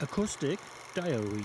Acoustic Diary.